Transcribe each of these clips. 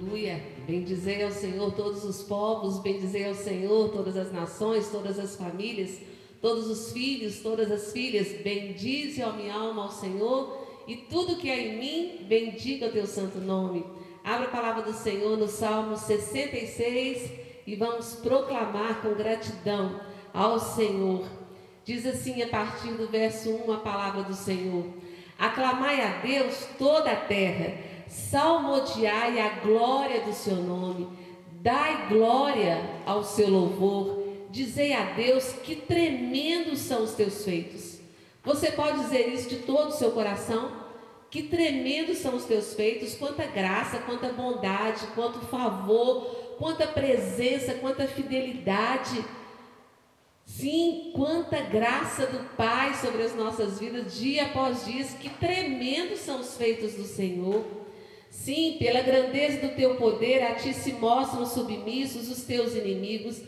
Aleluia. Bendizei ao Senhor todos os povos, bendizei ao Senhor todas as nações, todas as famílias, todos os filhos, todas as filhas. Bendize a minha alma ao Senhor e tudo que é em mim, bendiga o teu santo nome. Abra a palavra do Senhor no Salmo 66 e vamos proclamar com gratidão ao Senhor. Diz assim a partir do verso 1 a palavra do Senhor: Aclamai a Deus toda a terra salmodiai a glória do seu nome, dai glória ao seu louvor, dizei a Deus que tremendos são os teus feitos. Você pode dizer isso de todo o seu coração? Que tremendos são os teus feitos, quanta graça, quanta bondade, quanto favor, quanta presença, quanta fidelidade. Sim, quanta graça do Pai sobre as nossas vidas, dia após dia. Que tremendos são os feitos do Senhor. Sim, pela grandeza do teu poder, a ti se mostram submissos os teus inimigos.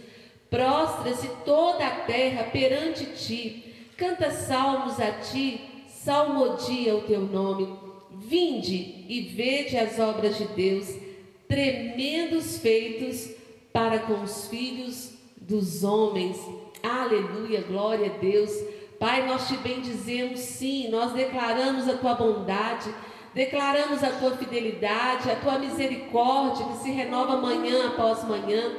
Prostra-se toda a terra perante ti. Canta salmos a ti, salmodia o teu nome. Vinde e vede as obras de Deus, tremendos feitos para com os filhos dos homens. Aleluia, glória a Deus. Pai, nós te bendizemos, sim, nós declaramos a tua bondade Declaramos a tua fidelidade, a tua misericórdia que se renova manhã após manhã.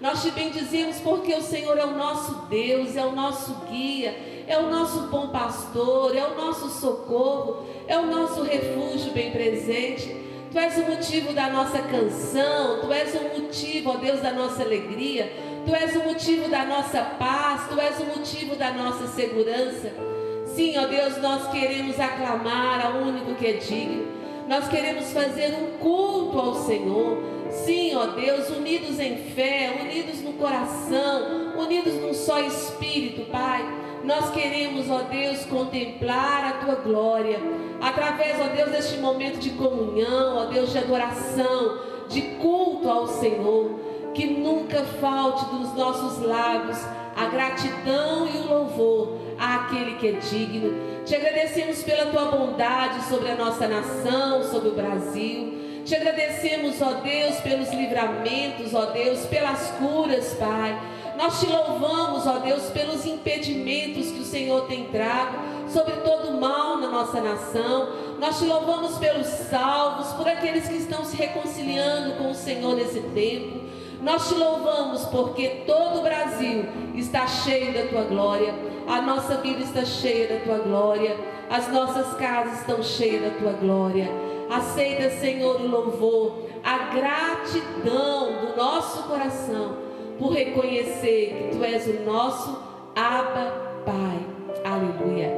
Nós te bendizemos porque o Senhor é o nosso Deus, é o nosso guia, é o nosso bom pastor, é o nosso socorro, é o nosso refúgio bem presente. Tu és o motivo da nossa canção, tu és o motivo, ó Deus, da nossa alegria, tu és o motivo da nossa paz, tu és o motivo da nossa segurança. Sim, ó Deus, nós queremos aclamar ao único que é digno. Nós queremos fazer um culto ao Senhor. Sim, ó Deus, unidos em fé, unidos no coração, unidos num só espírito, Pai. Nós queremos, ó Deus, contemplar a tua glória através, ó Deus, deste momento de comunhão, ó Deus, de adoração, de culto ao Senhor. Que nunca falte dos nossos lábios a gratidão e o louvor àquele que é digno. Te agradecemos pela tua bondade sobre a nossa nação, sobre o Brasil. Te agradecemos, ó Deus, pelos livramentos, ó Deus, pelas curas, Pai. Nós te louvamos, ó Deus, pelos impedimentos que o Senhor tem trago sobre todo o mal na nossa nação. Nós te louvamos pelos salvos, por aqueles que estão se reconciliando com o Senhor nesse tempo. Nós te louvamos porque todo o Brasil está cheio da tua glória, a nossa vida está cheia da tua glória, as nossas casas estão cheias da tua glória. Aceita, Senhor, o louvor, a gratidão do nosso coração por reconhecer que tu és o nosso Abba Pai. Aleluia.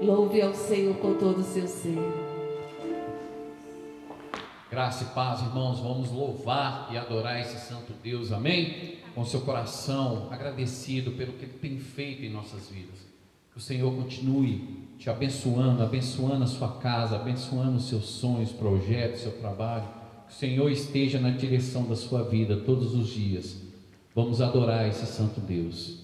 Louve ao Senhor com todo o seu ser. Graça e paz, irmãos, vamos louvar e adorar esse santo Deus, amém? Com seu coração agradecido pelo que Ele tem feito em nossas vidas. Que o Senhor continue te abençoando, abençoando a sua casa, abençoando os seus sonhos, projetos, seu trabalho. Que o Senhor esteja na direção da sua vida todos os dias. Vamos adorar esse santo Deus.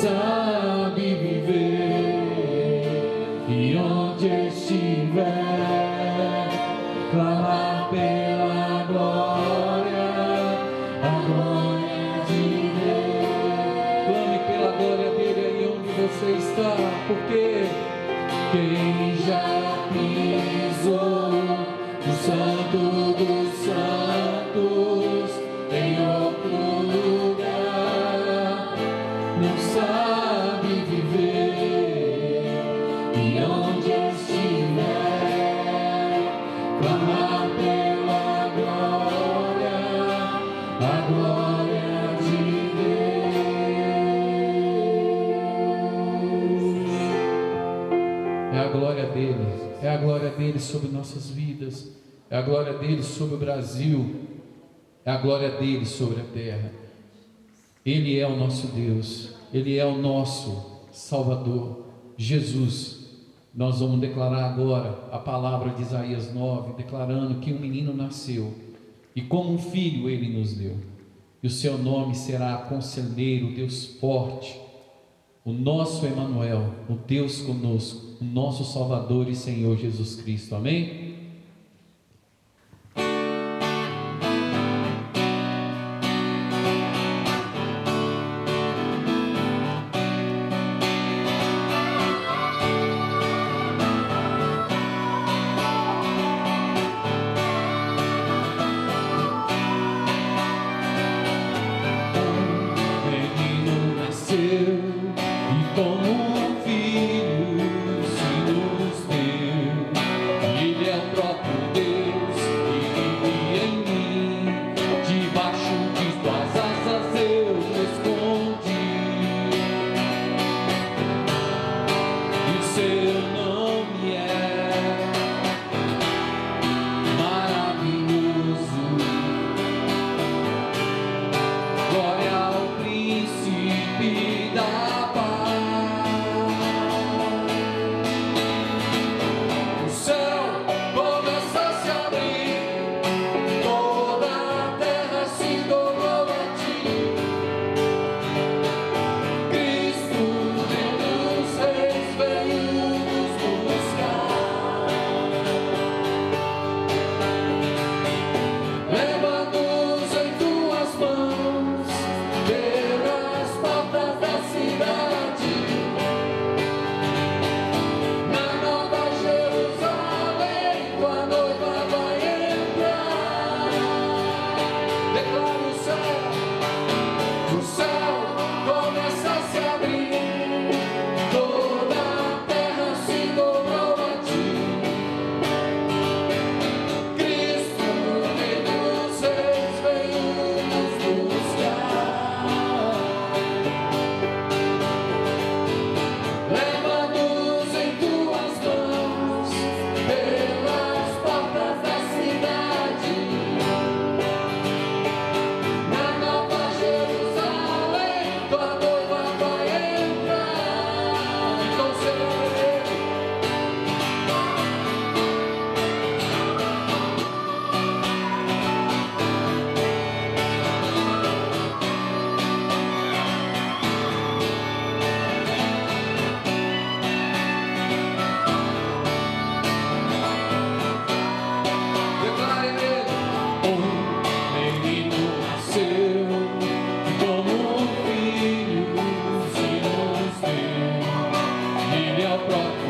Sabe viver nossas vidas, é a glória dele sobre o Brasil, é a glória dele sobre a terra. Ele é o nosso Deus, Ele é o nosso Salvador, Jesus. Nós vamos declarar agora a palavra de Isaías 9, declarando que um menino nasceu e como um filho ele nos deu. E o seu nome será Conselheiro, Deus forte, o nosso Emanuel, o Deus conosco, nosso Salvador e Senhor Jesus Cristo. Amém? cross.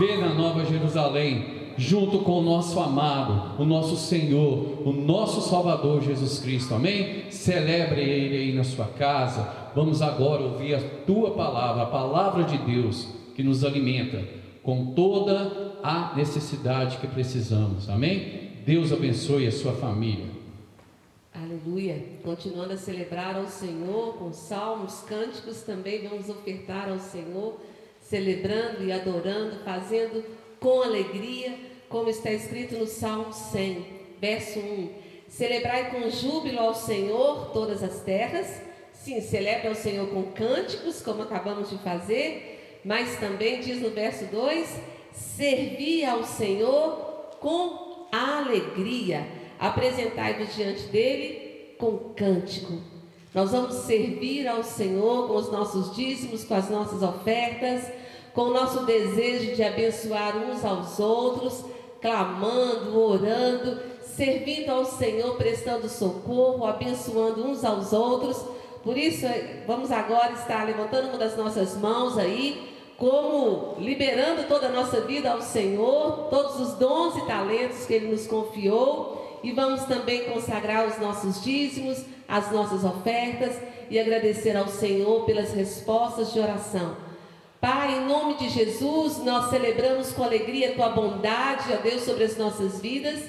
Viver na Nova Jerusalém, junto com o nosso amado, o nosso Senhor, o nosso Salvador Jesus Cristo. Amém? Celebre Ele aí na sua casa. Vamos agora ouvir a tua palavra, a palavra de Deus que nos alimenta com toda a necessidade que precisamos. Amém? Deus abençoe a sua família. Aleluia. Continuando a celebrar ao Senhor com salmos, cânticos, também vamos ofertar ao Senhor celebrando e adorando, fazendo com alegria, como está escrito no Salmo 100, verso 1. Celebrai com júbilo ao Senhor todas as terras. Sim, celebra ao Senhor com cânticos, como acabamos de fazer, mas também diz no verso 2: servi ao Senhor com alegria. Apresentai-vos diante dele com cântico. Nós vamos servir ao Senhor com os nossos dízimos, com as nossas ofertas, com o nosso desejo de abençoar uns aos outros, clamando, orando, servindo ao Senhor, prestando socorro, abençoando uns aos outros. Por isso, vamos agora estar levantando uma das nossas mãos aí, como liberando toda a nossa vida ao Senhor, todos os dons e talentos que Ele nos confiou, e vamos também consagrar os nossos dízimos, as nossas ofertas e agradecer ao Senhor pelas respostas de oração. Pai, em nome de Jesus, nós celebramos com alegria a tua bondade, ó Deus, sobre as nossas vidas.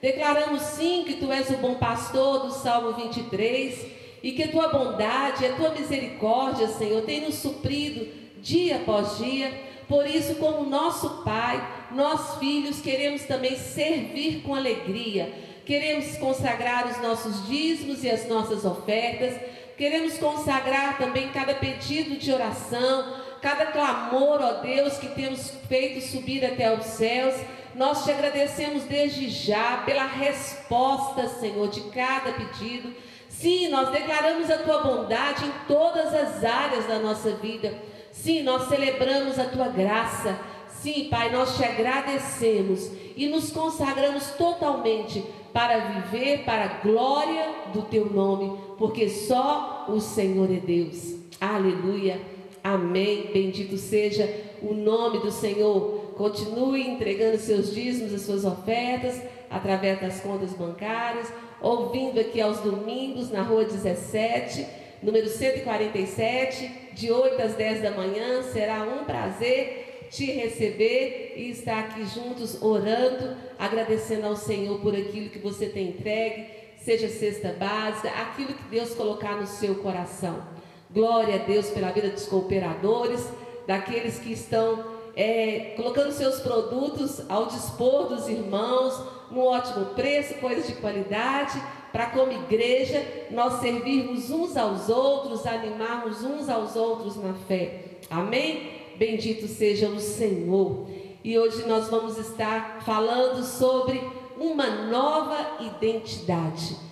Declaramos sim que tu és o bom pastor do Salmo 23 e que a tua bondade, a tua misericórdia, Senhor, tem nos suprido dia após dia. Por isso, como nosso Pai, nós filhos queremos também servir com alegria. Queremos consagrar os nossos dízimos e as nossas ofertas. Queremos consagrar também cada pedido de oração, cada clamor, ó Deus, que temos feito subir até os céus. Nós te agradecemos desde já pela resposta, Senhor, de cada pedido. Sim, nós declaramos a tua bondade em todas as áreas da nossa vida. Sim, nós celebramos a tua graça. Sim, Pai, nós te agradecemos e nos consagramos totalmente para viver para a glória do teu nome, porque só o Senhor é Deus. Aleluia. Amém. Bendito seja o nome do Senhor. Continue entregando seus dízimos, as suas ofertas, através das contas bancárias, ouvindo aqui aos domingos na rua 17, número 147, de 8 às 10 da manhã. Será um prazer te receber e estar aqui juntos orando, agradecendo ao Senhor por aquilo que você tem entregue, seja cesta básica, aquilo que Deus colocar no seu coração. Glória a Deus pela vida dos cooperadores, daqueles que estão é, colocando seus produtos ao dispor dos irmãos, num ótimo preço, coisas de qualidade, para como igreja nós servirmos uns aos outros, animarmos uns aos outros na fé. Amém? Bendito seja o Senhor. E hoje nós vamos estar falando sobre uma nova identidade.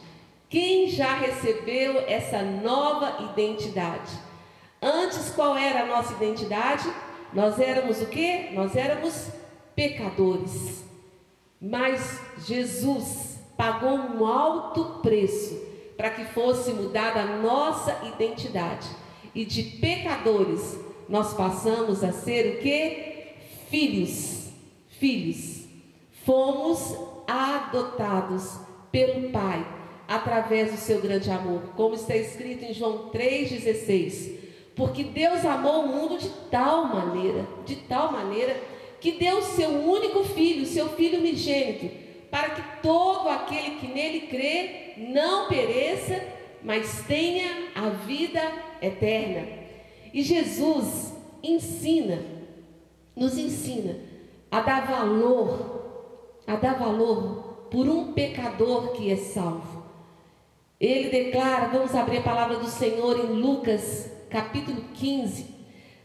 Quem já recebeu essa nova identidade? Antes, qual era a nossa identidade? Nós éramos o que? Nós éramos pecadores. Mas Jesus pagou um alto preço para que fosse mudada a nossa identidade. E de pecadores nós passamos a ser o que? Filhos. Filhos. Fomos adotados pelo Pai através do seu grande amor, como está escrito em João 3,16. Porque Deus amou o mundo de tal maneira, de tal maneira, que deu o seu único filho, seu filho unigênito, para que todo aquele que nele crê não pereça, mas tenha a vida eterna. E Jesus ensina, nos ensina a dar valor, a dar valor por um pecador que é salvo. Ele declara, vamos abrir a palavra do Senhor em Lucas, capítulo 15.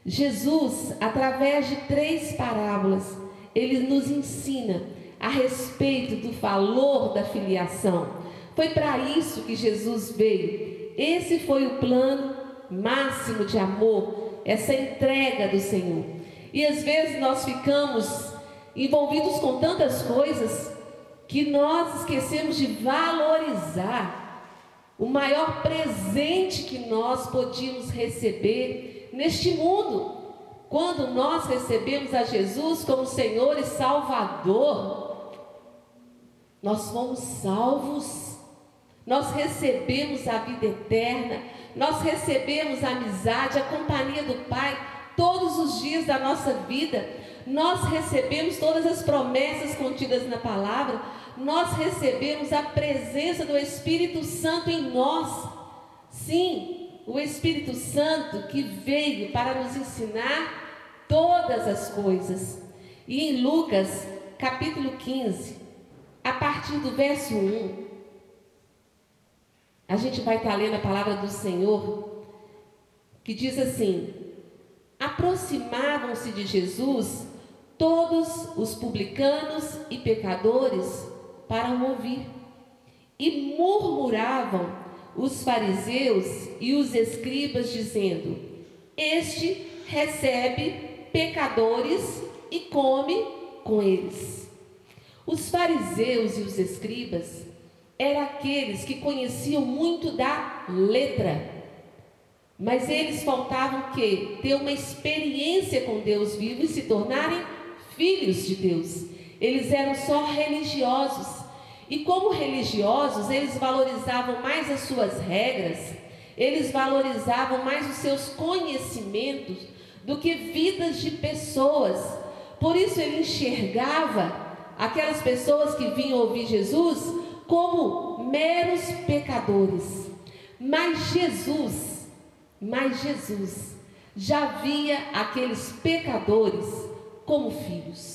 Jesus, através de três parábolas, ele nos ensina a respeito do valor da filiação. Foi para isso que Jesus veio. Esse foi o plano máximo de amor, essa entrega do Senhor. E às vezes nós ficamos envolvidos com tantas coisas que nós esquecemos de valorizar o maior presente que nós podíamos receber neste mundo. quando nós recebemos a Jesus como Senhor e Salvador, nós fomos salvos, nós recebemos a vida eterna, nós recebemos a amizade, a companhia do Pai todos os dias da nossa vida, nós recebemos todas as promessas contidas na palavra, nós recebemos a presença do Espírito Santo em nós. Sim, o Espírito Santo que veio para nos ensinar todas as coisas. E em Lucas, capítulo 15, a partir do verso 1, a gente vai estar lendo a palavra do Senhor, que diz assim: Aproximavam-se de Jesus todos os publicanos e pecadores para o ouvir, e murmuravam os fariseus e os escribas, dizendo: Este recebe pecadores e come com eles. Os fariseus e os escribas eram aqueles que conheciam muito da letra, mas eles faltavam que ter uma experiência com Deus vivo e se tornarem filhos de Deus. Eles eram só religiosos. E como religiosos, eles valorizavam mais as suas regras, eles valorizavam mais os seus conhecimentos do que vidas de pessoas. Por isso ele enxergava aquelas pessoas que vinham ouvir Jesus como meros pecadores. Mas Jesus, mas Jesus já via aqueles pecadores como filhos.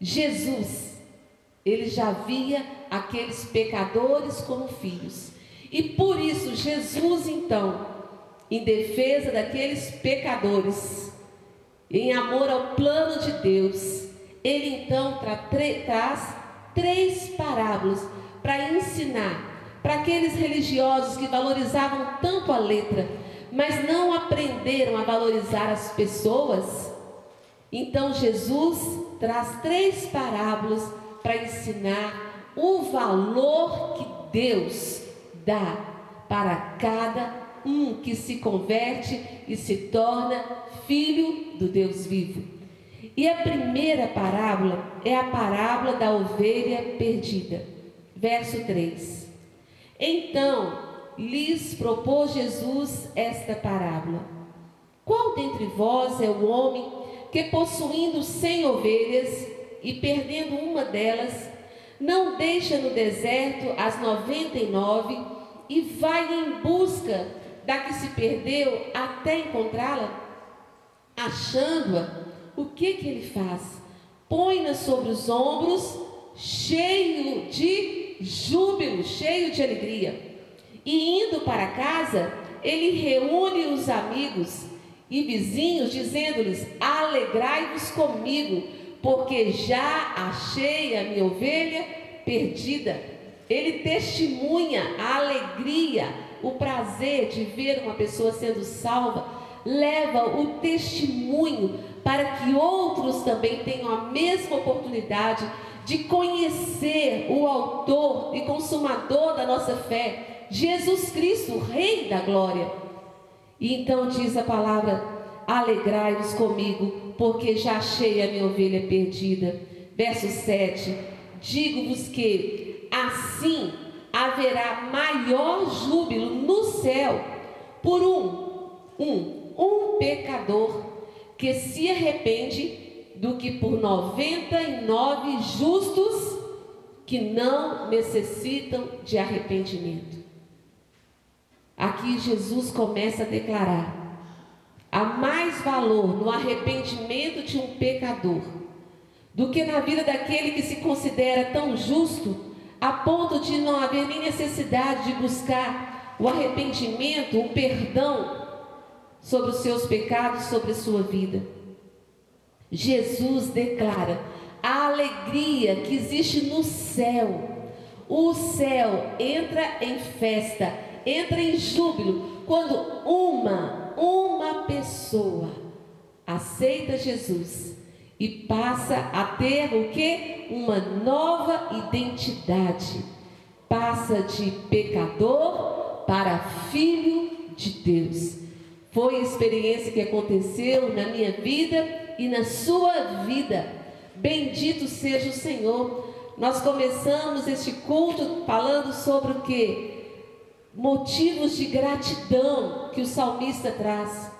Jesus, ele já via aqueles pecadores como filhos. E por isso Jesus então em defesa daqueles pecadores, em amor ao plano de Deus, ele então tra traz três parábolas para ensinar para aqueles religiosos que valorizavam tanto a letra, mas não aprenderam a valorizar as pessoas. Então Jesus traz três parábolas para ensinar o valor que Deus dá para cada um que se converte e se torna filho do Deus vivo. E a primeira parábola é a parábola da ovelha perdida. Verso 3. Então lhes propôs Jesus esta parábola: Qual dentre vós é o homem que, possuindo cem ovelhas e perdendo uma delas, não deixa no deserto as noventa e nove e vai em busca da que se perdeu até encontrá-la? Achando-a, o que que ele faz? Põe-na sobre os ombros, cheio de júbilo, cheio de alegria. E indo para casa, ele reúne os amigos e vizinhos, dizendo-lhes: Alegrai-vos comigo, porque já achei a minha ovelha perdida. Ele testemunha a alegria o prazer de ver uma pessoa sendo salva, leva o testemunho para que outros também tenham a mesma oportunidade de conhecer o autor e consumador da nossa fé, Jesus Cristo, Rei da glória. E então diz a palavra: alegrai-vos comigo, porque já achei a minha ovelha perdida. Verso 7: Digo-vos que assim haverá maior júbilo no céu por um, um, um pecador que se arrepende do que por 99 justos que não necessitam de arrependimento. Aqui Jesus começa a declarar: há mais valor no arrependimento de um pecador do que na vida daquele que se considera tão justo a ponto de não haver nem necessidade de buscar o arrependimento, o perdão sobre os seus pecados, sobre a sua vida. Jesus declara a alegria que existe no céu. O céu entra em festa, entra em júbilo quando uma, uma pessoa aceita Jesus e passa a ter o que? Uma nova identidade. Passa de pecador para filho de Deus. Foi a experiência que aconteceu na minha vida e na sua vida. Bendito seja o Senhor. Nós começamos este culto falando sobre o que? Motivos de gratidão que o salmista traz.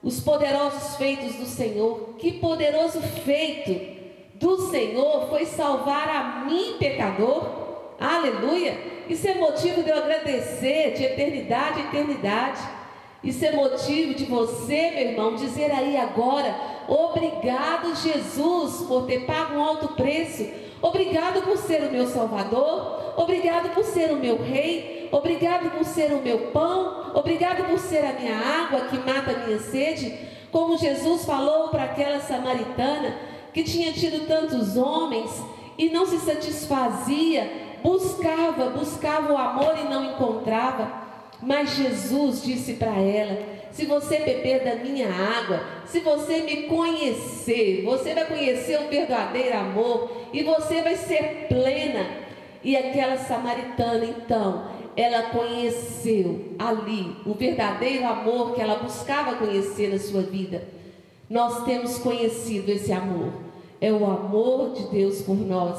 Os poderosos feitos do Senhor. Que poderoso feito do Senhor foi salvar a mim, pecador. Aleluia! Isso é motivo de eu agradecer de eternidade a eternidade. Isso é motivo de você, meu irmão, dizer aí agora: obrigado, Jesus, por ter pago um alto preço. Obrigado por ser o meu Salvador. Obrigado por ser o meu Rei. Obrigado por ser o meu pão. Obrigado por ser a minha água que mata a minha sede. Como Jesus falou para aquela samaritana que tinha tido tantos homens e não se satisfazia, buscava, buscava o amor e não encontrava. Mas Jesus disse para ela: se você beber da minha água, se você me conhecer, você vai conhecer o verdadeiro amor e você vai ser plena. E aquela samaritana, então, ela conheceu ali o verdadeiro amor que ela buscava conhecer na sua vida. Nós temos conhecido esse amor. É o amor de Deus por nós.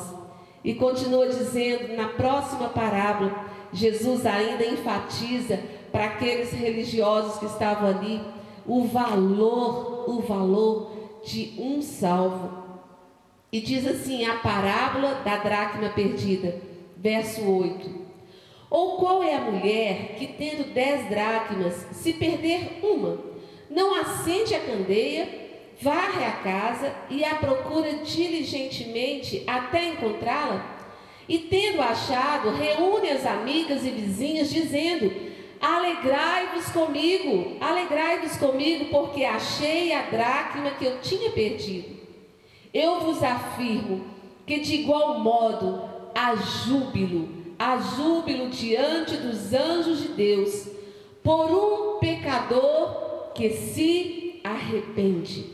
E continua dizendo na próxima parábola Jesus ainda enfatiza para aqueles religiosos que estavam ali o valor, o valor de um salvo. E diz assim a parábola da dracma perdida, verso 8. Ou qual é a mulher que, tendo dez dracmas, se perder uma, não acende a candeia, varre a casa e a procura diligentemente até encontrá-la? E tendo achado, reúne as amigas e vizinhas, dizendo: Alegrai-vos comigo, alegrai-vos comigo, porque achei a dracma que eu tinha perdido. Eu vos afirmo que de igual modo há júbilo, há júbilo diante dos anjos de Deus, por um pecador que se arrepende.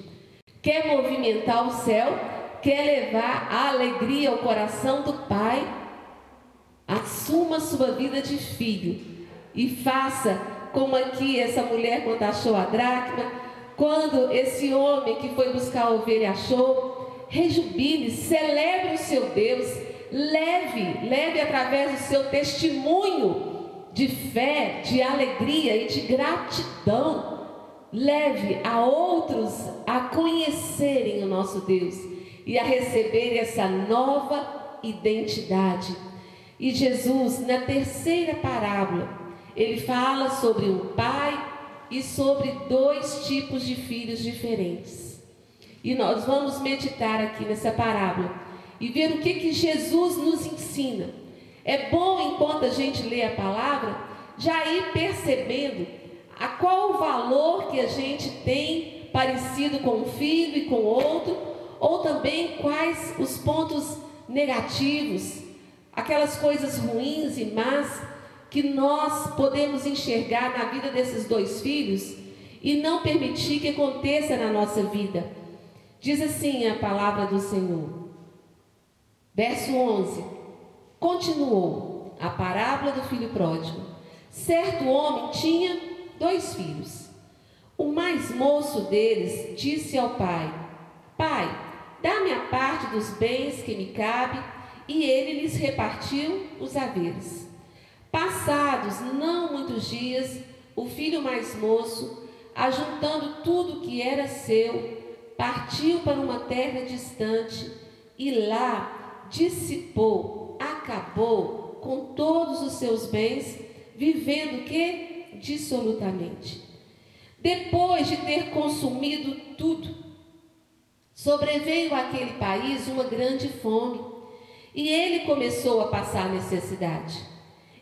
Quer movimentar o céu? Quer levar a alegria ao coração do pai, assuma sua vida de filho e faça como aqui essa mulher quando achou a dracma, quando esse homem que foi buscar a ovelha achou, rejubile, celebre o seu Deus, leve, leve através do seu testemunho de fé, de alegria e de gratidão, leve a outros a conhecerem o nosso Deus e a receber essa nova identidade. E Jesus, na terceira parábola, ele fala sobre um pai e sobre dois tipos de filhos diferentes. E nós vamos meditar aqui nessa parábola e ver o que, que Jesus nos ensina. É bom, enquanto a gente lê a palavra, já ir percebendo a qual o valor que a gente tem parecido com um filho e com outro, ou também quais os pontos negativos, aquelas coisas ruins e más que nós podemos enxergar na vida desses dois filhos e não permitir que aconteça na nossa vida. Diz assim a palavra do Senhor. Verso 11. Continuou a parábola do filho pródigo. Certo homem tinha dois filhos. O mais moço deles disse ao pai: Pai, Dá-me a parte dos bens que me cabe, e ele lhes repartiu os haveres. Passados não muitos dias, o filho mais moço, ajuntando tudo que era seu, partiu para uma terra distante e lá dissipou, acabou com todos os seus bens, vivendo que dissolutamente. Depois de ter consumido tudo, Sobreveio àquele país uma grande fome e ele começou a passar necessidade.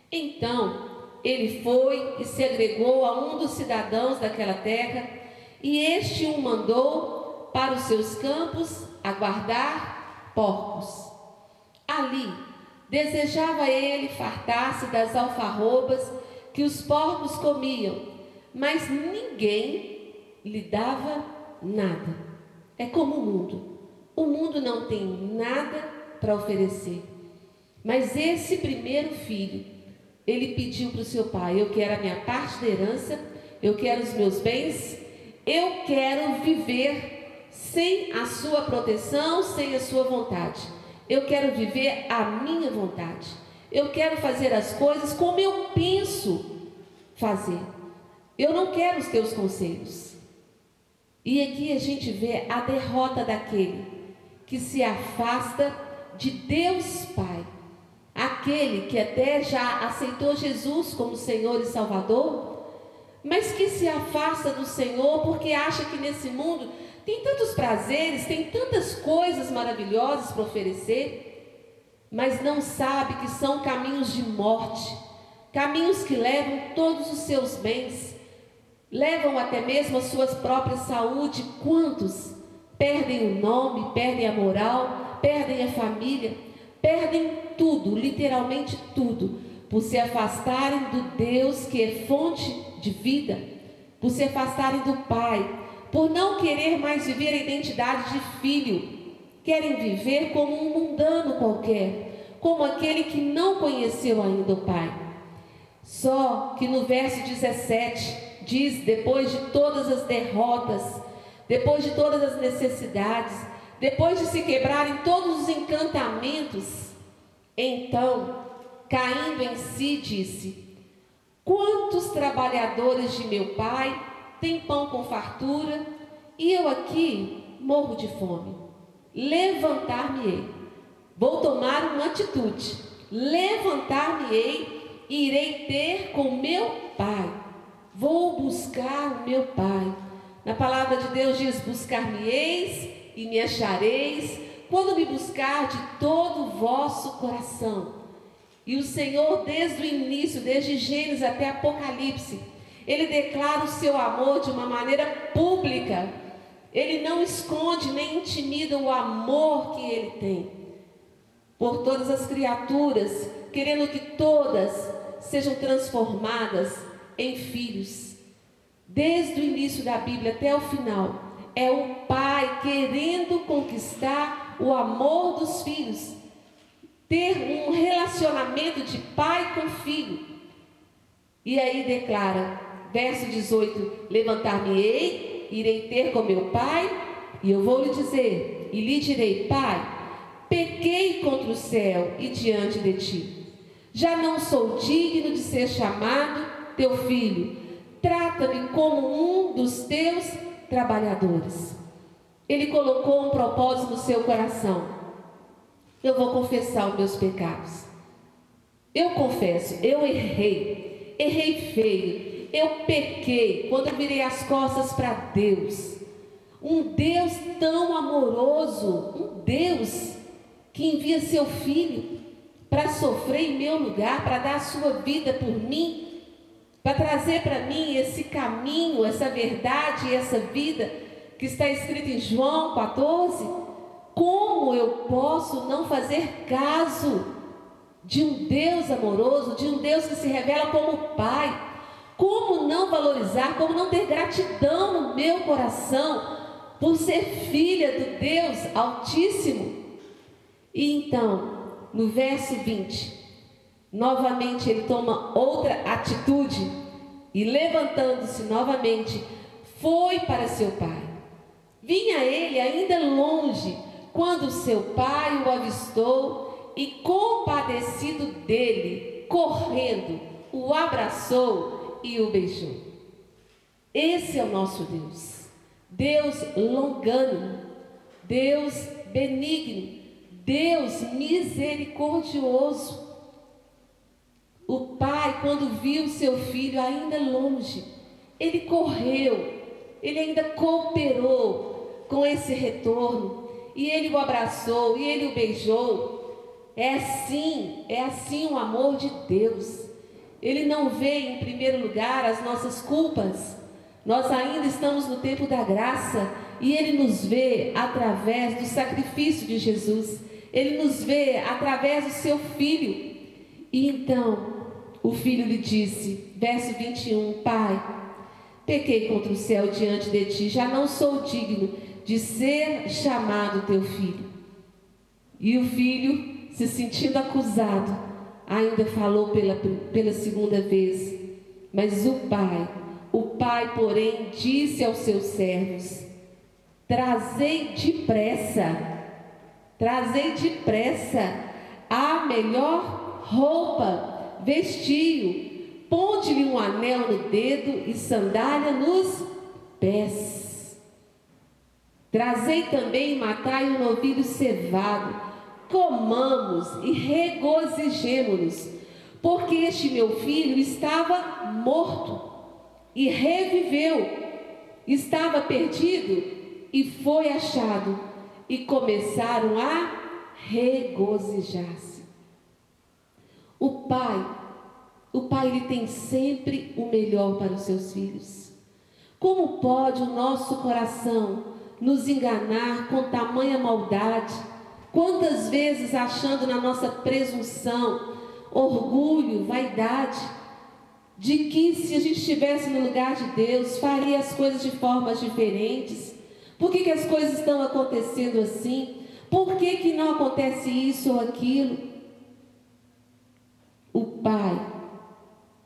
Então ele foi e se agregou a um dos cidadãos daquela terra e este o mandou para os seus campos a guardar porcos. Ali desejava ele fartar-se das alfarrobas que os porcos comiam, mas ninguém lhe dava nada. É como o mundo. O mundo não tem nada para oferecer. Mas esse primeiro filho, ele pediu para o seu pai: Eu quero a minha parte da herança Eu quero os meus bens. Eu quero viver sem a sua proteção, sem a sua vontade. Eu quero viver a minha vontade. Eu quero fazer as coisas como eu penso fazer. Eu não quero os teus conselhos. E aqui a gente vê a derrota daquele que se afasta de Deus Pai. Aquele que até já aceitou Jesus como Senhor e Salvador, mas que se afasta do Senhor porque acha que nesse mundo tem tantos prazeres, tem tantas coisas maravilhosas para oferecer, mas não sabe que são caminhos de morte, caminhos que levam todos os seus bens, levam até mesmo a sua própria saúde. Quantos perdem o nome, perdem a moral, perdem a família, perdem tudo, literalmente tudo, por se afastarem do Deus que é fonte de vida, por se afastarem do Pai, por não querer mais viver a identidade de filho, querem viver como um mundano qualquer, como aquele que não conheceu ainda o Pai. Só que no verso 17 diz: depois de todas as derrotas, depois de todas as necessidades, depois de se quebrarem todos os encantamentos, então, caindo em si, disse: Quantos trabalhadores de meu pai têm pão com fartura e eu aqui morro de fome? Levantar-me-ei, vou tomar uma atitude, levantar-me-ei e irei ter com meu pai, vou buscar o meu pai. Na palavra de Deus diz: Buscar-me-eis e me achareis, quando me buscar de todo o vosso coração. E o Senhor, desde o início, desde Gênesis até Apocalipse, ele declara o seu amor de uma maneira pública. Ele não esconde nem intimida o amor que ele tem por todas as criaturas, querendo que todas sejam transformadas em filhos. Desde o início da Bíblia até o final, é o pai querendo conquistar o amor dos filhos, ter um relacionamento de pai com filho. E aí declara, verso 18: Levantar-me-ei, irei ter com meu pai, e eu vou lhe dizer, e lhe direi: Pai, pequei contra o céu e diante de ti. Já não sou digno de ser chamado teu filho. Trata-me como um dos teus trabalhadores. Ele colocou um propósito no seu coração. Eu vou confessar os meus pecados. Eu confesso, eu errei, errei feio, eu pequei quando eu virei as costas para Deus. Um Deus tão amoroso, um Deus que envia seu filho para sofrer em meu lugar, para dar a sua vida por mim para trazer para mim esse caminho, essa verdade, essa vida que está escrito em João 14. Como eu posso não fazer caso de um Deus amoroso, de um Deus que se revela como Pai? Como não valorizar, como não ter gratidão no meu coração por ser filha do Deus Altíssimo? E então, no verso 20, Novamente ele toma outra atitude e levantando-se novamente, foi para seu pai. Vinha ele ainda longe, quando seu pai o avistou e, compadecido dele, correndo, o abraçou e o beijou. Esse é o nosso Deus. Deus longânimo, Deus benigno, Deus misericordioso. O pai, quando viu seu filho ainda longe, ele correu, ele ainda cooperou com esse retorno, e ele o abraçou, e ele o beijou. É assim, é assim o amor de Deus. Ele não vê em primeiro lugar as nossas culpas. Nós ainda estamos no tempo da graça e ele nos vê através do sacrifício de Jesus. Ele nos vê através do seu filho. E então, o filho lhe disse, verso 21, Pai, pequei contra o céu diante de ti, já não sou digno de ser chamado teu filho. E o filho, se sentindo acusado, ainda falou pela, pela segunda vez, mas o pai O pai, porém, disse aos seus servos: Trazei depressa, trazei depressa a melhor roupa, vestiu, ponte-lhe um anel no dedo e sandália nos pés. Trazei também e matai um novilho cevado, comamos e regozijemo-nos, porque este meu filho estava morto e reviveu, estava perdido e foi achado, e começaram a regozijar-se. O pai, o pai ele tem sempre o melhor para os seus filhos. Como pode o nosso coração nos enganar com tamanha maldade? Quantas vezes achando na nossa presunção, orgulho, vaidade, de que se a gente estivesse no lugar de Deus, faria as coisas de formas diferentes. Por que, que as coisas estão acontecendo assim? Por que, que não acontece isso ou aquilo? Pai,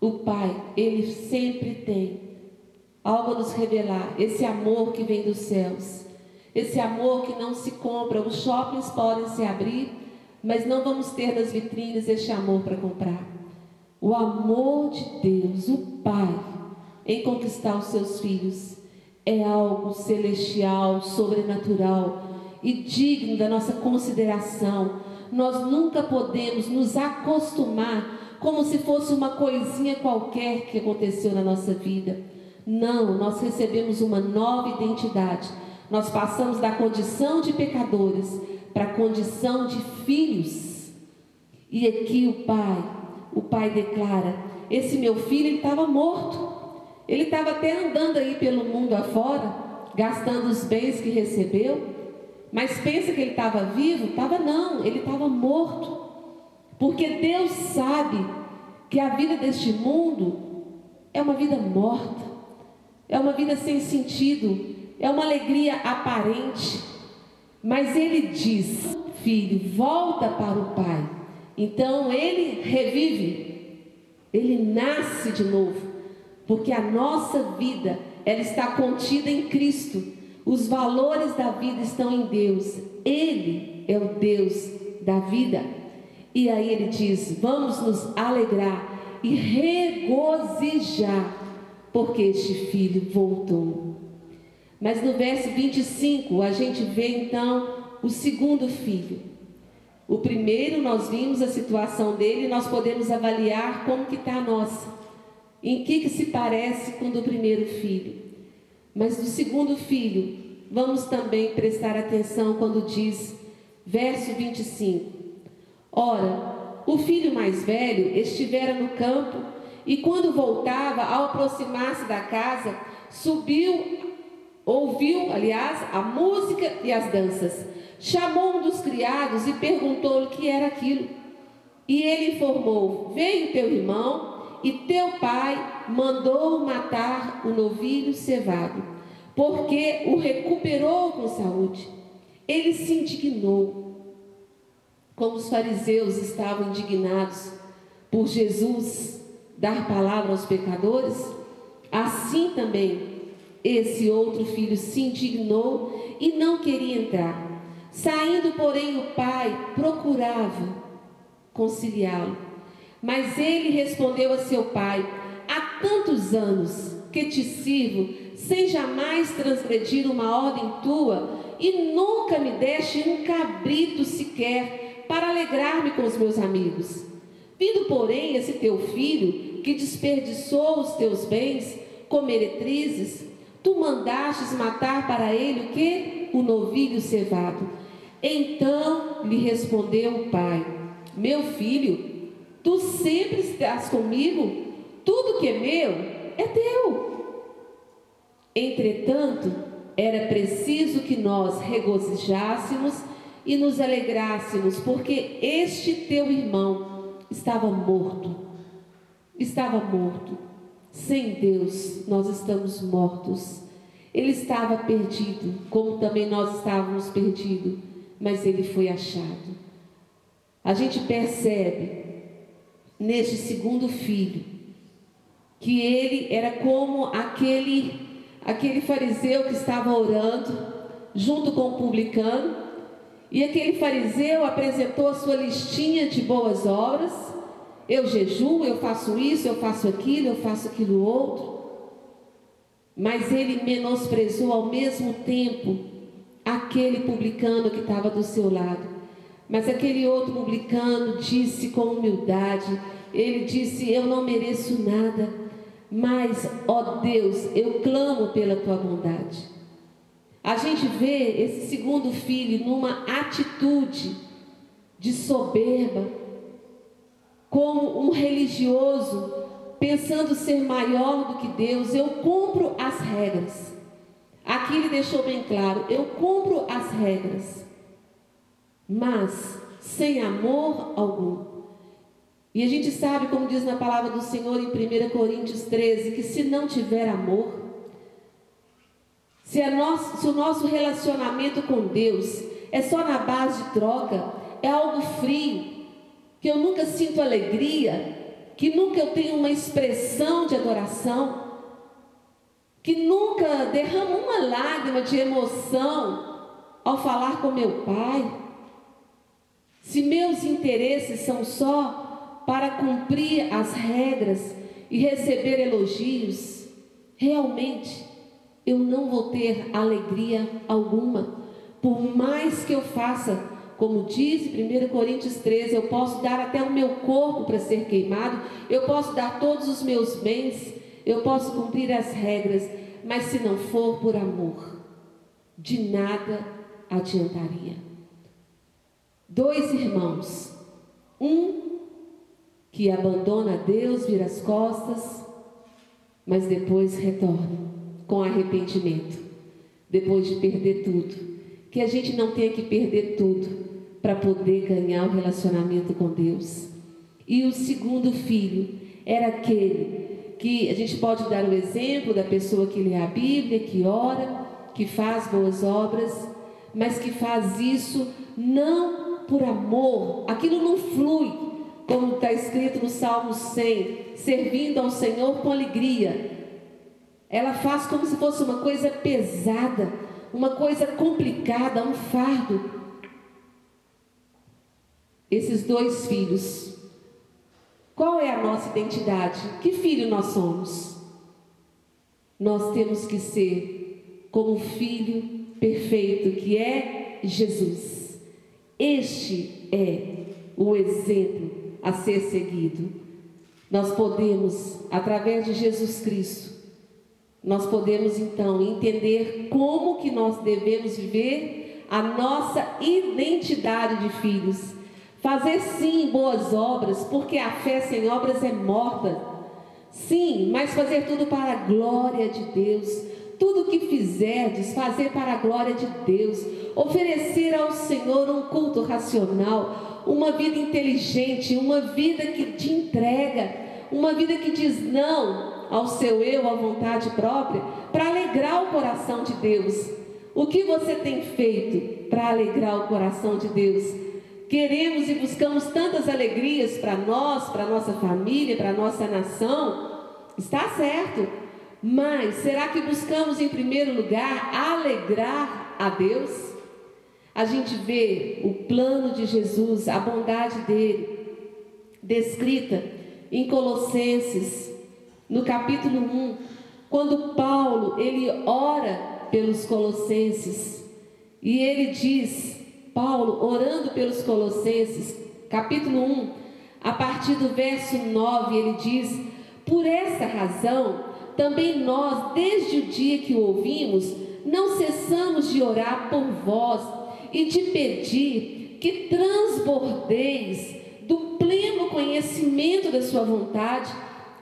o Pai, Ele sempre tem algo a nos revelar. Esse amor que vem dos céus. Esse amor que não se compra. Os shoppings podem se abrir, mas não vamos ter nas vitrines este amor para comprar. O amor de Deus, o Pai, em conquistar os seus filhos, é algo celestial, sobrenatural e digno da nossa consideração. Nós nunca podemos nos acostumar como se fosse uma coisinha qualquer que aconteceu na nossa vida. Não, nós recebemos uma nova identidade. Nós passamos da condição de pecadores para a condição de filhos. E aqui o Pai o pai declara: Esse meu filho estava morto. Ele estava até andando aí pelo mundo afora, gastando os bens que recebeu. Mas pensa que ele estava vivo? Estava não, ele estava morto. Porque Deus sabe que a vida deste mundo é uma vida morta, é uma vida sem sentido, é uma alegria aparente. Mas ele diz: Filho, volta para o Pai então ele revive, ele nasce de novo, porque a nossa vida ela está contida em Cristo. Os valores da vida estão em Deus. Ele é o Deus da vida. E aí ele diz: "Vamos nos alegrar e regozijar, porque este filho voltou." Mas no verso 25, a gente vê então o segundo filho. O primeiro, nós vimos a situação dele, nós podemos avaliar como que está a nossa. Em que, que se parece com o do primeiro filho. Mas do segundo filho, vamos também prestar atenção quando diz, verso 25: Ora, o filho mais velho estivera no campo, e quando voltava, ao aproximar-se da casa, subiu, ouviu, aliás, a música e as danças chamou um dos criados e perguntou-lhe o que era aquilo. E ele informou: Veio teu irmão e teu pai mandou matar o novilho cevado, porque o recuperou com saúde. Ele se indignou, como os fariseus estavam indignados por Jesus dar palavra aos pecadores, assim também esse outro filho se indignou e não queria entrar. Saindo, porém, o pai procurava conciliá-lo. Mas ele respondeu a seu pai: Há tantos anos que te sirvo, sem jamais transgredir uma ordem tua, e nunca me deste um cabrito sequer para alegrar-me com os meus amigos. Vindo, porém, esse teu filho, que desperdiçou os teus bens com meretrizes, tu mandastes matar para ele o que? O novilho cevado. Então lhe respondeu o pai: Meu filho, tu sempre estás comigo, tudo que é meu é teu. Entretanto, era preciso que nós regozijássemos e nos alegrássemos, porque este teu irmão estava morto. Estava morto. Sem Deus, nós estamos mortos. Ele estava perdido, como também nós estávamos perdidos mas ele foi achado. A gente percebe neste segundo filho que ele era como aquele aquele fariseu que estava orando junto com o publicano, e aquele fariseu apresentou a sua listinha de boas obras. Eu jejuo, eu faço isso, eu faço aquilo, eu faço aquilo outro. Mas ele menosprezou ao mesmo tempo aquele publicano que estava do seu lado. Mas aquele outro publicano disse com humildade: ele disse, Eu não mereço nada, mas, ó Deus, eu clamo pela tua bondade. A gente vê esse segundo filho numa atitude de soberba, como um religioso, pensando ser maior do que Deus. Eu cumpro as regras. Aqui ele deixou bem claro: eu cumpro as regras, mas sem amor algum. E a gente sabe, como diz na palavra do Senhor em 1 Coríntios 13, que se não tiver amor, se, nosso, se o nosso relacionamento com Deus é só na base de troca, é algo frio, que eu nunca sinto alegria, que nunca eu tenho uma expressão de adoração, que nunca derramo uma lágrima de emoção ao falar com meu Pai, se meus interesses são só para cumprir as regras e receber elogios, realmente eu não vou ter alegria alguma. Por mais que eu faça, como diz 1 Coríntios 13, eu posso dar até o meu corpo para ser queimado, eu posso dar todos os meus bens, eu posso cumprir as regras, mas se não for por amor, de nada adiantaria. Dois irmãos, um que abandona Deus, vira as costas, mas depois retorna com arrependimento, depois de perder tudo. Que a gente não tenha que perder tudo para poder ganhar o relacionamento com Deus. E o segundo filho era aquele que a gente pode dar o exemplo da pessoa que lê a Bíblia, que ora, que faz boas obras, mas que faz isso não por amor, aquilo não flui como está escrito no Salmo 100, servindo ao Senhor com alegria. Ela faz como se fosse uma coisa pesada, uma coisa complicada, um fardo. Esses dois filhos, qual é a nossa identidade? Que filho nós somos? Nós temos que ser como o filho perfeito que é Jesus. Este é o exemplo a ser seguido. Nós podemos, através de Jesus Cristo, nós podemos então entender como que nós devemos viver a nossa identidade de filhos. Fazer sim boas obras, porque a fé sem obras é morta. Sim, mas fazer tudo para a glória de Deus. Tudo que fizerdes, fazer para a glória de Deus. Oferecer ao Senhor um culto racional, uma vida inteligente, uma vida que te entrega, uma vida que diz não ao seu eu, à vontade própria, para alegrar o coração de Deus. O que você tem feito para alegrar o coração de Deus? Queremos e buscamos tantas alegrias para nós, para nossa família, para nossa nação. Está certo. Mas será que buscamos em primeiro lugar alegrar a Deus? a gente vê o plano de Jesus, a bondade dele, descrita em Colossenses, no capítulo 1, quando Paulo ele ora pelos colossenses e ele diz, Paulo orando pelos colossenses, capítulo 1, a partir do verso 9, ele diz: Por essa razão, também nós, desde o dia que o ouvimos, não cessamos de orar por vós e de pedir que transbordeis do pleno conhecimento da Sua vontade,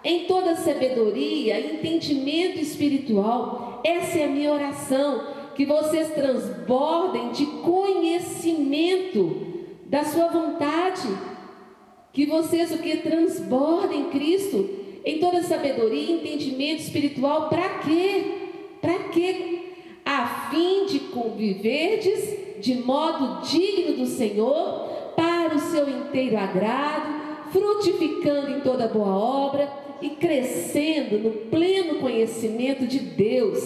em toda sabedoria entendimento espiritual. Essa é a minha oração, que vocês transbordem de conhecimento da Sua vontade, que vocês o que transbordem Cristo em toda sabedoria e entendimento espiritual, para quê? Para quê? A fim de conviverdes de modo digno do Senhor, para o seu inteiro agrado, frutificando em toda boa obra e crescendo no pleno conhecimento de Deus,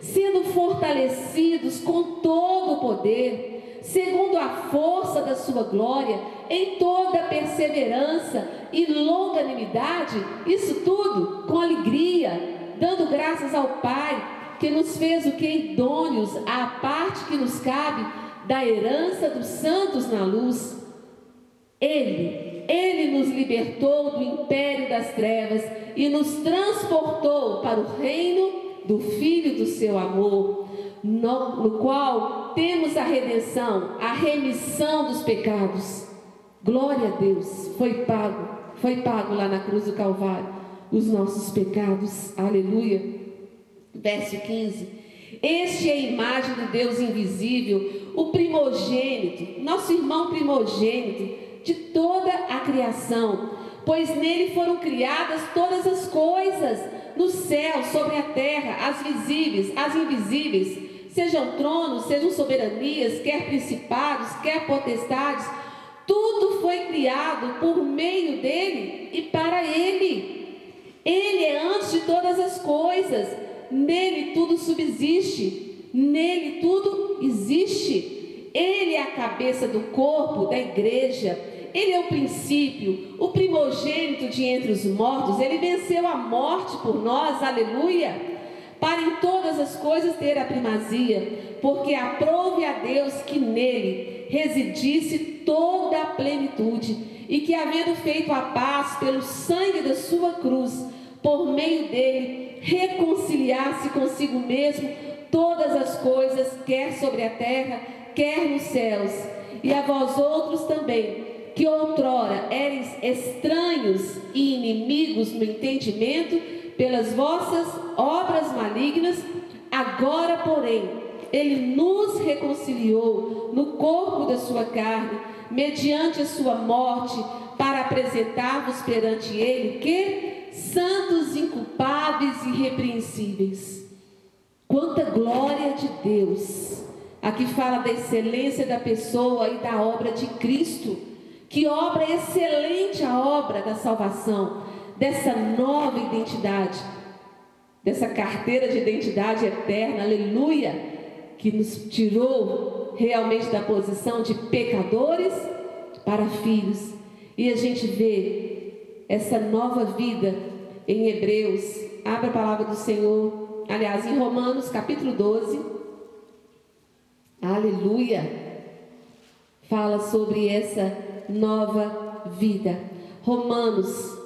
sendo fortalecidos com todo o poder, segundo a força da sua glória, em toda perseverança e longanimidade, isso tudo com alegria, dando graças ao Pai, que nos fez o que idôneos à parte que nos cabe da herança dos santos na luz. Ele, ele nos libertou do império das trevas e nos transportou para o reino do Filho do seu amor, no, no qual temos a redenção, a remissão dos pecados. Glória a Deus, foi pago, foi pago lá na cruz do Calvário os nossos pecados. Aleluia. Verso 15. Este é a imagem do Deus invisível, o primogênito, nosso irmão primogênito de toda a criação, pois nele foram criadas todas as coisas, no céu, sobre a terra, as visíveis, as invisíveis, sejam tronos, sejam soberanias, quer principados, quer potestades, tudo foi criado por meio dele e para ele. Ele é antes de todas as coisas, nele tudo subsiste, nele tudo existe. Ele é a cabeça do corpo da igreja. Ele é o princípio, o primogênito de entre os mortos. Ele venceu a morte por nós, aleluia. Para em todas as coisas ter a primazia, porque aprove a Deus que nele residisse toda a plenitude, e que, havendo feito a paz pelo sangue da sua cruz, por meio dele, reconciliasse consigo mesmo todas as coisas, quer sobre a terra, quer nos céus. E a vós outros também, que outrora eres estranhos e inimigos no entendimento, pelas vossas obras malignas, agora, porém, ele nos reconciliou no corpo da sua carne, mediante a sua morte, para apresentar-vos perante ele que santos, inculpáveis e irrepreensíveis. Quanta glória de Deus! Aqui fala da excelência da pessoa e da obra de Cristo que obra excelente a obra da salvação, dessa nova identidade, dessa carteira de identidade eterna, aleluia, que nos tirou realmente da posição de pecadores para filhos. E a gente vê essa nova vida em Hebreus, abre a palavra do Senhor, aliás, em Romanos capítulo 12, aleluia, fala sobre essa nova vida. Romanos,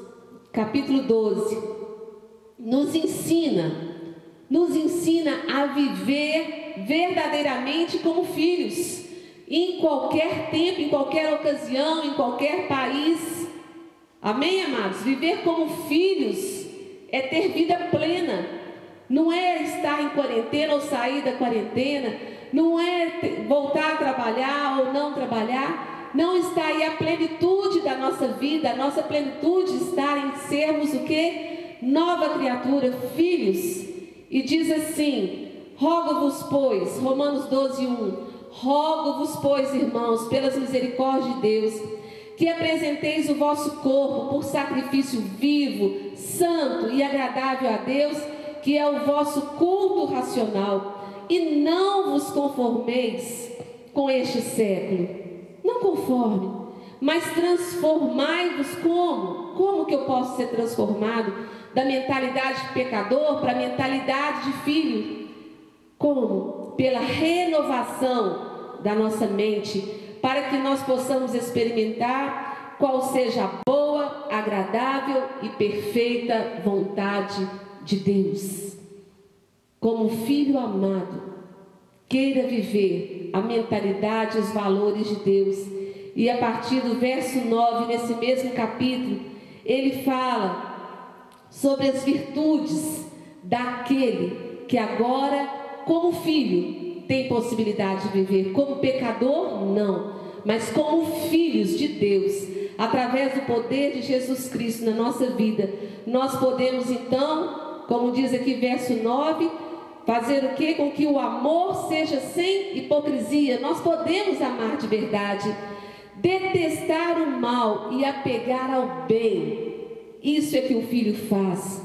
capítulo 12, nos ensina, nos ensina a viver verdadeiramente como filhos, em qualquer tempo, em qualquer ocasião, em qualquer país. Amém, amados? Viver como filhos é ter vida plena. Não é estar em quarentena ou sair da quarentena, não é voltar a trabalhar ou não trabalhar, não está aí a plenitude da nossa vida, a nossa plenitude está em sermos o que? Nova criatura, filhos. E diz assim: Rogo-vos, pois, Romanos 12, 1, rogo-vos, pois, irmãos, pelas misericórdias de Deus, que apresenteis o vosso corpo por sacrifício vivo, santo e agradável a Deus, que é o vosso culto racional, e não vos conformeis com este século não conforme, mas transformai-vos como? Como que eu posso ser transformado da mentalidade de pecador para a mentalidade de filho? Como? Pela renovação da nossa mente, para que nós possamos experimentar qual seja a boa, agradável e perfeita vontade de Deus. Como filho amado, queira viver a mentalidade e os valores de Deus. E a partir do verso 9, nesse mesmo capítulo, ele fala sobre as virtudes daquele que agora, como filho, tem possibilidade de viver. Como pecador, não. Mas como filhos de Deus, através do poder de Jesus Cristo na nossa vida, nós podemos então, como diz aqui verso 9, Fazer o que? Com que o amor seja sem hipocrisia. Nós podemos amar de verdade. Detestar o mal e apegar ao bem. Isso é que o Filho faz.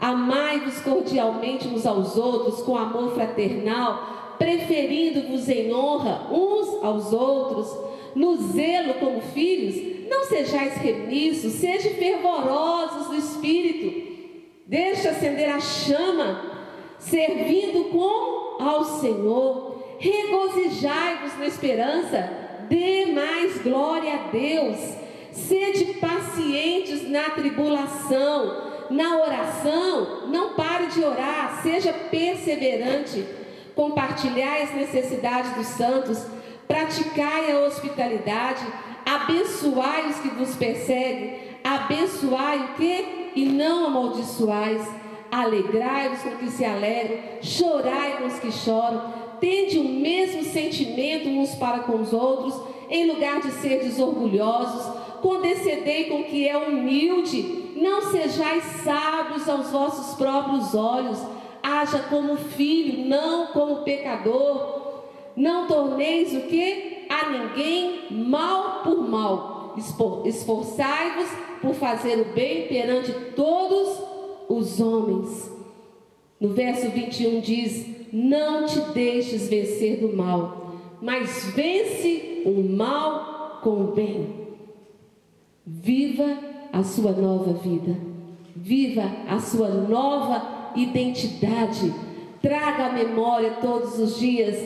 Amai-vos cordialmente uns aos outros com amor fraternal, preferindo-vos em honra uns aos outros, no zelo como filhos. Não sejais remisos, sejam fervorosos no espírito. Deixa acender a chama, servindo com ao Senhor. Regozijai-vos na esperança, dê mais glória a Deus. Sede pacientes na tribulação, na oração, não pare de orar, seja perseverante. Compartilhai as necessidades dos santos, praticai a hospitalidade, abençoai os que vos perseguem, abençoai o que? E não amaldiçoais. Alegrai-vos com que se alegram, chorai com os que choram, tende o mesmo sentimento uns para com os outros, em lugar de ser desorgulhosos, condescendei com o que é humilde, não sejais sábios aos vossos próprios olhos, haja como filho, não como pecador. Não torneis o que? A ninguém mal por mal. Esforçai-vos por fazer o bem perante todos os homens. No verso 21 diz: Não te deixes vencer do mal, mas vence o mal com o bem. Viva a sua nova vida. Viva a sua nova identidade. Traga à memória todos os dias.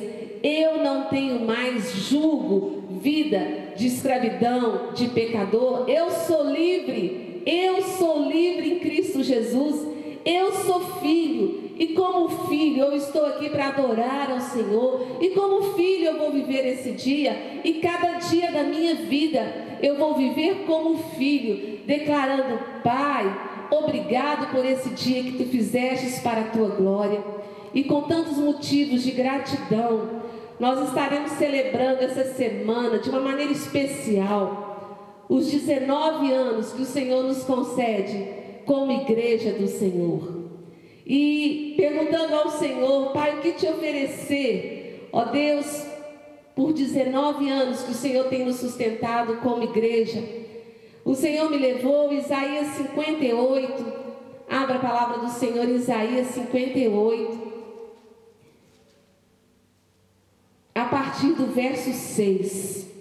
Eu não tenho mais julgo, vida de escravidão, de pecador. Eu sou livre. Eu sou livre em Cristo Jesus. Eu sou filho. E como filho, eu estou aqui para adorar ao Senhor. E como filho, eu vou viver esse dia. E cada dia da minha vida, eu vou viver como filho, declarando: Pai, obrigado por esse dia que tu fizestes para a tua glória. E com tantos motivos de gratidão, nós estaremos celebrando essa semana de uma maneira especial os 19 anos que o Senhor nos concede como igreja do Senhor. E perguntando ao Senhor, Pai, o que te oferecer? Ó Deus, por 19 anos que o Senhor tem nos sustentado como igreja. O Senhor me levou, Isaías 58. Abra a palavra do Senhor, Isaías 58. A partir do verso 6.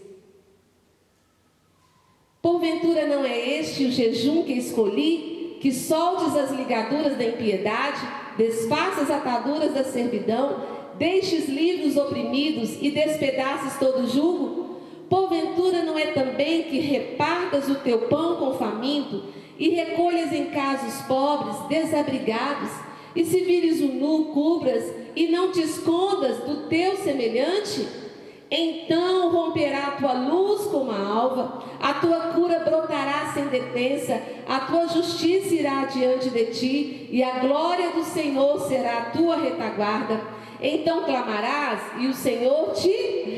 Porventura não é este o jejum que escolhi, que soldes as ligaduras da impiedade, desfaças as ataduras da servidão, deixes livres os oprimidos e despedaces todo jugo? Porventura não é também que repartas o teu pão com faminto e recolhas em casa os pobres, desabrigados? E se vires o nu, cubras e não te escondas do teu semelhante? Então romperá a tua luz como a alva, a tua cura brotará sem detença, a tua justiça irá diante de ti, e a glória do Senhor será a tua retaguarda. Então clamarás e o Senhor te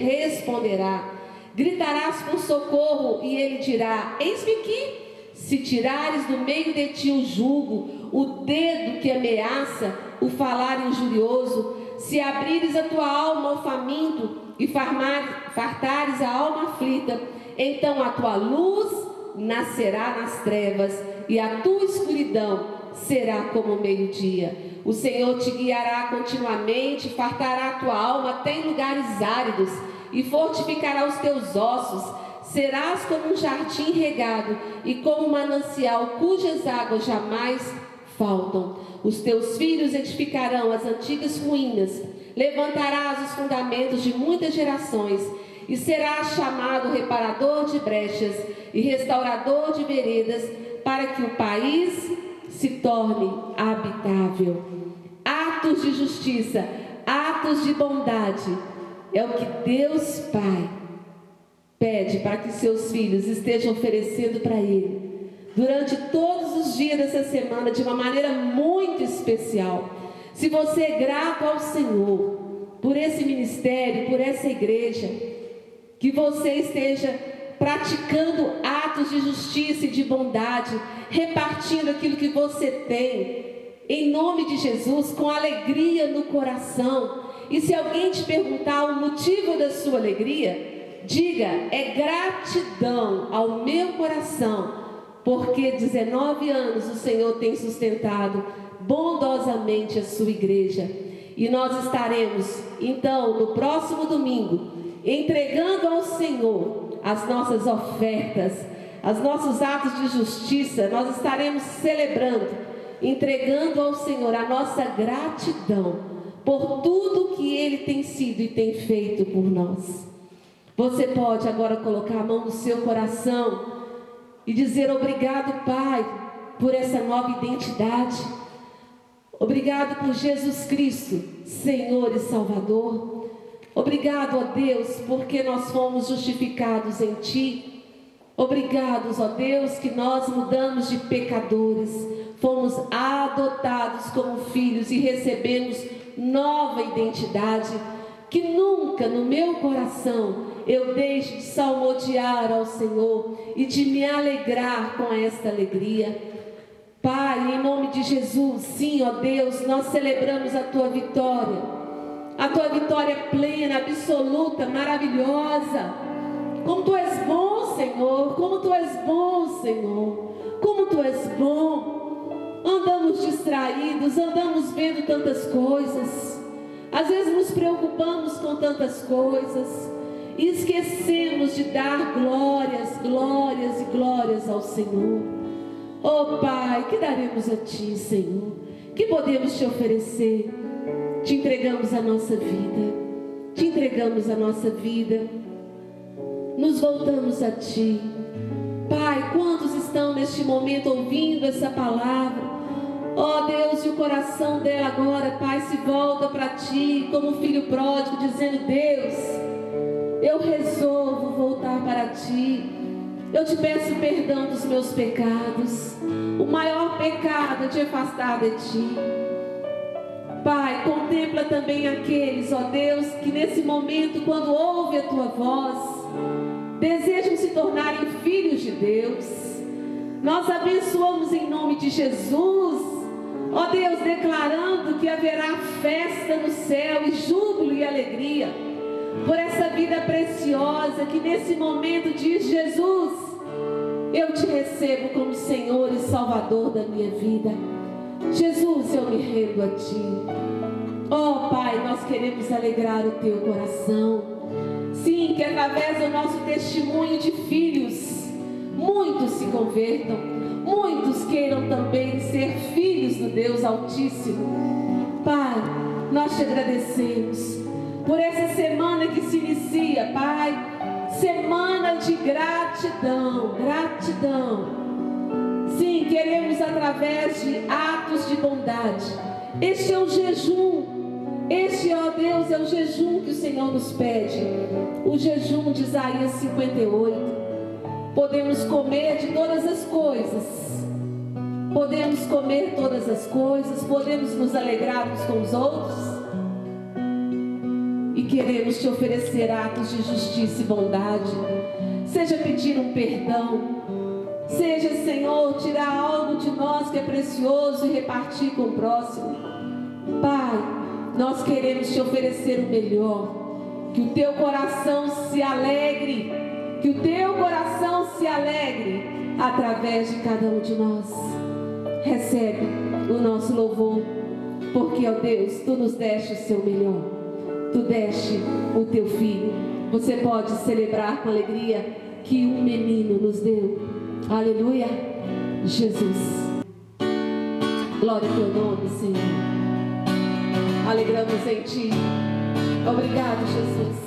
responderá. Gritarás por socorro e ele dirá: Eis-me aqui. Se tirares do meio de ti o jugo, o dedo que ameaça, o falar injurioso, se abrires a tua alma ao faminto e fartares a alma aflita, então a tua luz nascerá nas trevas e a tua escuridão será como meio-dia. O Senhor te guiará continuamente, fartará a tua alma até em lugares áridos e fortificará os teus ossos. Serás como um jardim regado e como um manancial cujas águas jamais faltam. Os teus filhos edificarão as antigas ruínas, levantarás os fundamentos de muitas gerações e serás chamado reparador de brechas e restaurador de veredas, para que o país se torne habitável. Atos de justiça, atos de bondade, é o que Deus Pai pede para que seus filhos estejam oferecendo para Ele durante todos os dias dessa semana de uma maneira muito especial. Se você é grato ao Senhor por esse ministério, por essa igreja, que você esteja praticando atos de justiça e de bondade, repartindo aquilo que você tem, em nome de Jesus, com alegria no coração. E se alguém te perguntar o motivo da sua alegria, diga: é gratidão ao meu coração porque 19 anos o Senhor tem sustentado bondosamente a sua igreja. E nós estaremos, então, no próximo domingo, entregando ao Senhor as nossas ofertas, os nossos atos de justiça, nós estaremos celebrando, entregando ao Senhor a nossa gratidão por tudo que Ele tem sido e tem feito por nós. Você pode agora colocar a mão no seu coração e dizer obrigado, Pai, por essa nova identidade. Obrigado por Jesus Cristo, Senhor e Salvador. Obrigado, ó Deus, porque nós fomos justificados em Ti. Obrigados, ó Deus, que nós mudamos de pecadores, fomos adotados como filhos e recebemos nova identidade. Que nunca no meu coração eu deixe de salmodiar ao Senhor e de me alegrar com esta alegria. Pai, em nome de Jesus, sim, ó Deus, nós celebramos a tua vitória, a tua vitória plena, absoluta, maravilhosa. Como tu és bom, Senhor, como tu és bom, Senhor, como tu és bom. Andamos distraídos, andamos vendo tantas coisas, às vezes nos preocupamos com tantas coisas e esquecemos de dar glórias, glórias e glórias ao Senhor. Oh Pai, que daremos a Ti, Senhor? Que podemos te oferecer? Te entregamos a nossa vida, te entregamos a nossa vida, nos voltamos a Ti. Pai, quantos estão neste momento ouvindo essa palavra? Ó oh, Deus, e o coração dela agora, Pai, se volta para Ti como filho pródigo, dizendo: Deus, eu resolvo voltar para Ti. Eu te peço perdão dos meus pecados. O maior pecado te afastar de ti. Pai, contempla também aqueles, ó Deus, que nesse momento, quando ouve a tua voz, desejam se tornarem filhos de Deus. Nós abençoamos em nome de Jesus, ó Deus, declarando que haverá festa no céu e júbilo e alegria por essa vida preciosa que nesse momento diz Jesus eu te recebo como Senhor e Salvador da minha vida. Jesus, eu me rendo a ti. Oh Pai, nós queremos alegrar o teu coração. Sim, que através do nosso testemunho de filhos, muitos se convertam, muitos queiram também ser filhos do Deus Altíssimo. Pai, nós te agradecemos por essa semana que se inicia, Pai semana de gratidão, gratidão. Sim, queremos através de atos de bondade. Este é o jejum. Este, ó Deus, é o jejum que o Senhor nos pede. O jejum de Isaías 58. Podemos comer de todas as coisas. Podemos comer todas as coisas, podemos nos alegrar uns com os outros queremos te oferecer atos de justiça e bondade. Seja pedir um perdão, seja, Senhor, tirar algo de nós que é precioso e repartir com o próximo. Pai, nós queremos te oferecer o melhor. Que o teu coração se alegre, que o teu coração se alegre através de cada um de nós. Recebe o nosso louvor, porque, ó Deus, tu nos deste o seu melhor tu deste o teu filho. Você pode celebrar com alegria que um menino nos deu. Aleluia. Jesus. Glória ao teu nome, Senhor. Alegramos em ti. Obrigado, Jesus.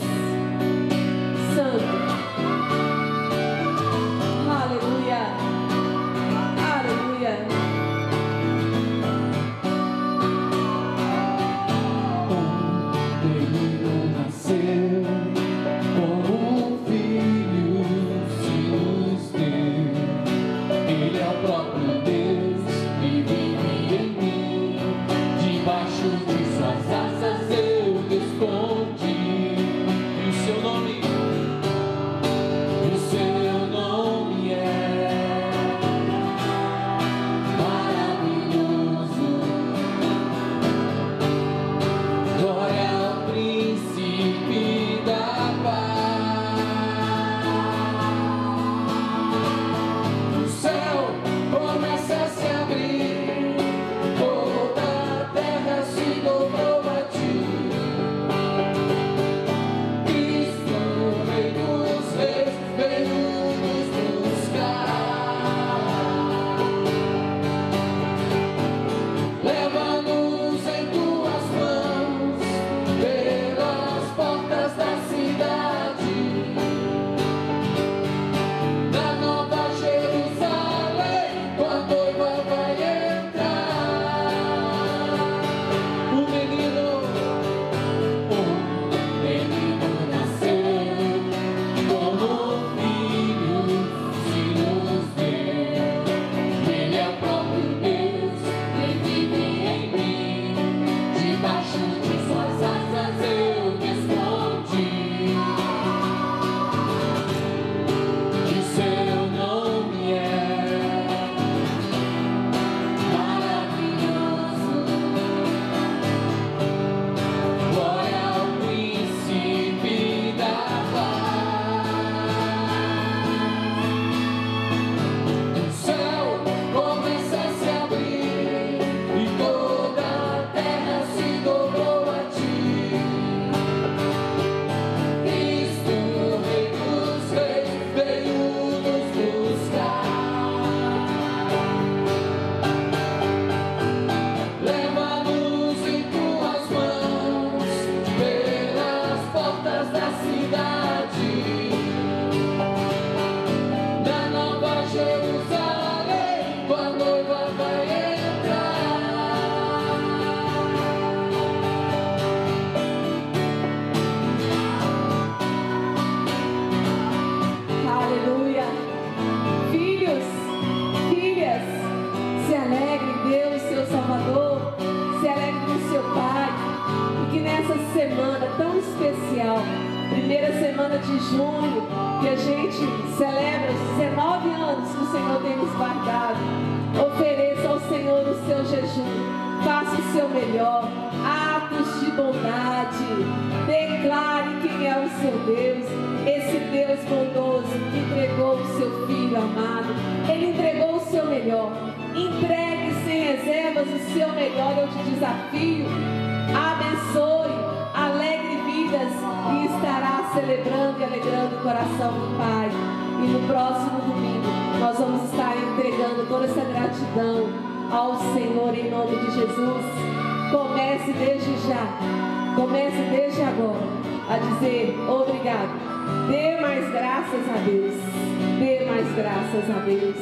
Santo. E estará celebrando e alegrando o coração do Pai. E no próximo domingo nós vamos estar entregando toda essa gratidão ao Senhor em nome de Jesus. Comece desde já, comece desde agora a dizer obrigado. Dê mais graças a Deus. Dê mais graças a Deus.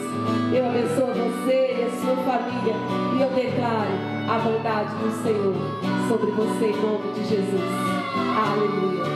Eu abençoo você e a sua família. E eu declaro a bondade do Senhor sobre você em nome de Jesus. Aleluia.